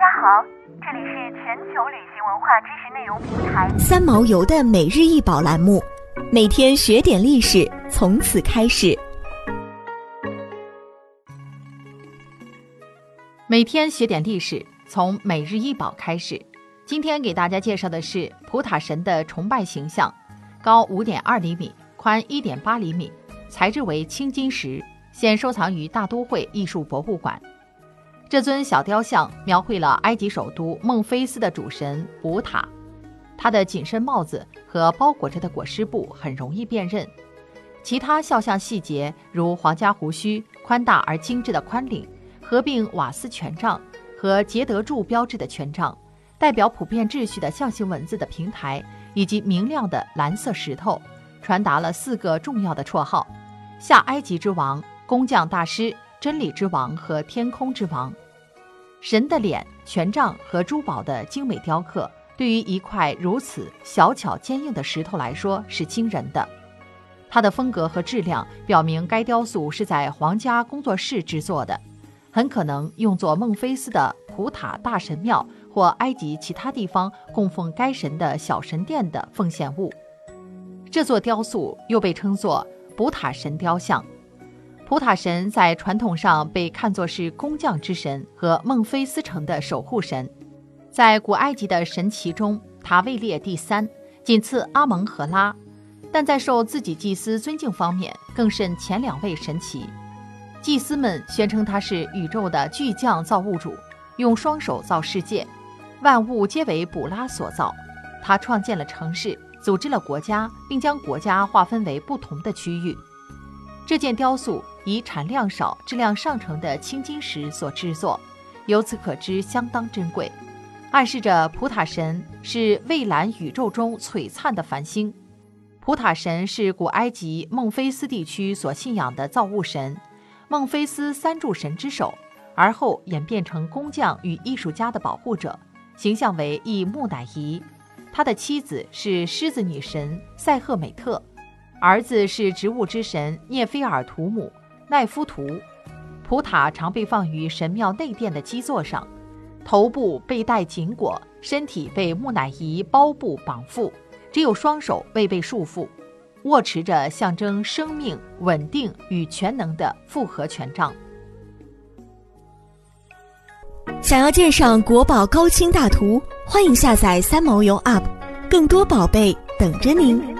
家好，这里是全球旅行文化知识内容平台三毛游的每日一宝栏目，每天学点历史，从此开始。每天学点历史，从每日一宝开始。今天给大家介绍的是普塔神的崇拜形象，高五点二厘米，宽一点八厘米，材质为青金石，现收藏于大都会艺术博物馆。这尊小雕像描绘了埃及首都孟菲斯的主神卜塔，他的紧身帽子和包裹着的裹尸布很容易辨认。其他肖像细节如皇家胡须、宽大而精致的宽领、合并瓦斯权杖和杰德柱标志的权杖、代表普遍秩序的象形文字的平台以及明亮的蓝色石头，传达了四个重要的绰号：下埃及之王、工匠大师。真理之王和天空之王，神的脸、权杖和珠宝的精美雕刻，对于一块如此小巧坚硬的石头来说是惊人的。它的风格和质量表明该雕塑是在皇家工作室制作的，很可能用作孟菲斯的普塔大神庙或埃及其他地方供奉该神的小神殿的奉献物。这座雕塑又被称作普塔神雕像。普塔神在传统上被看作是工匠之神和孟菲斯城的守护神，在古埃及的神祇中，他位列第三，仅次阿蒙和拉，但在受自己祭司尊敬方面更胜前两位神祇。祭司们宣称他是宇宙的巨匠造物主，用双手造世界，万物皆为卜拉所造。他创建了城市，组织了国家，并将国家划分为不同的区域。这件雕塑以产量少、质量上乘的青金石所制作，由此可知相当珍贵，暗示着普塔神是蔚蓝宇宙中璀璨的繁星。普塔神是古埃及孟菲斯地区所信仰的造物神，孟菲斯三柱神之首，而后演变成工匠与艺术家的保护者，形象为一木乃伊。他的妻子是狮子女神塞赫美特。儿子是植物之神涅菲尔图姆奈夫图，普塔常被放于神庙内殿的基座上，头部被戴紧裹，身体被木乃伊包布绑缚，只有双手未被束缚，握持着象征生命、稳定与全能的复合权杖。想要鉴赏国宝高清大图，欢迎下载三毛游 App，更多宝贝等着您。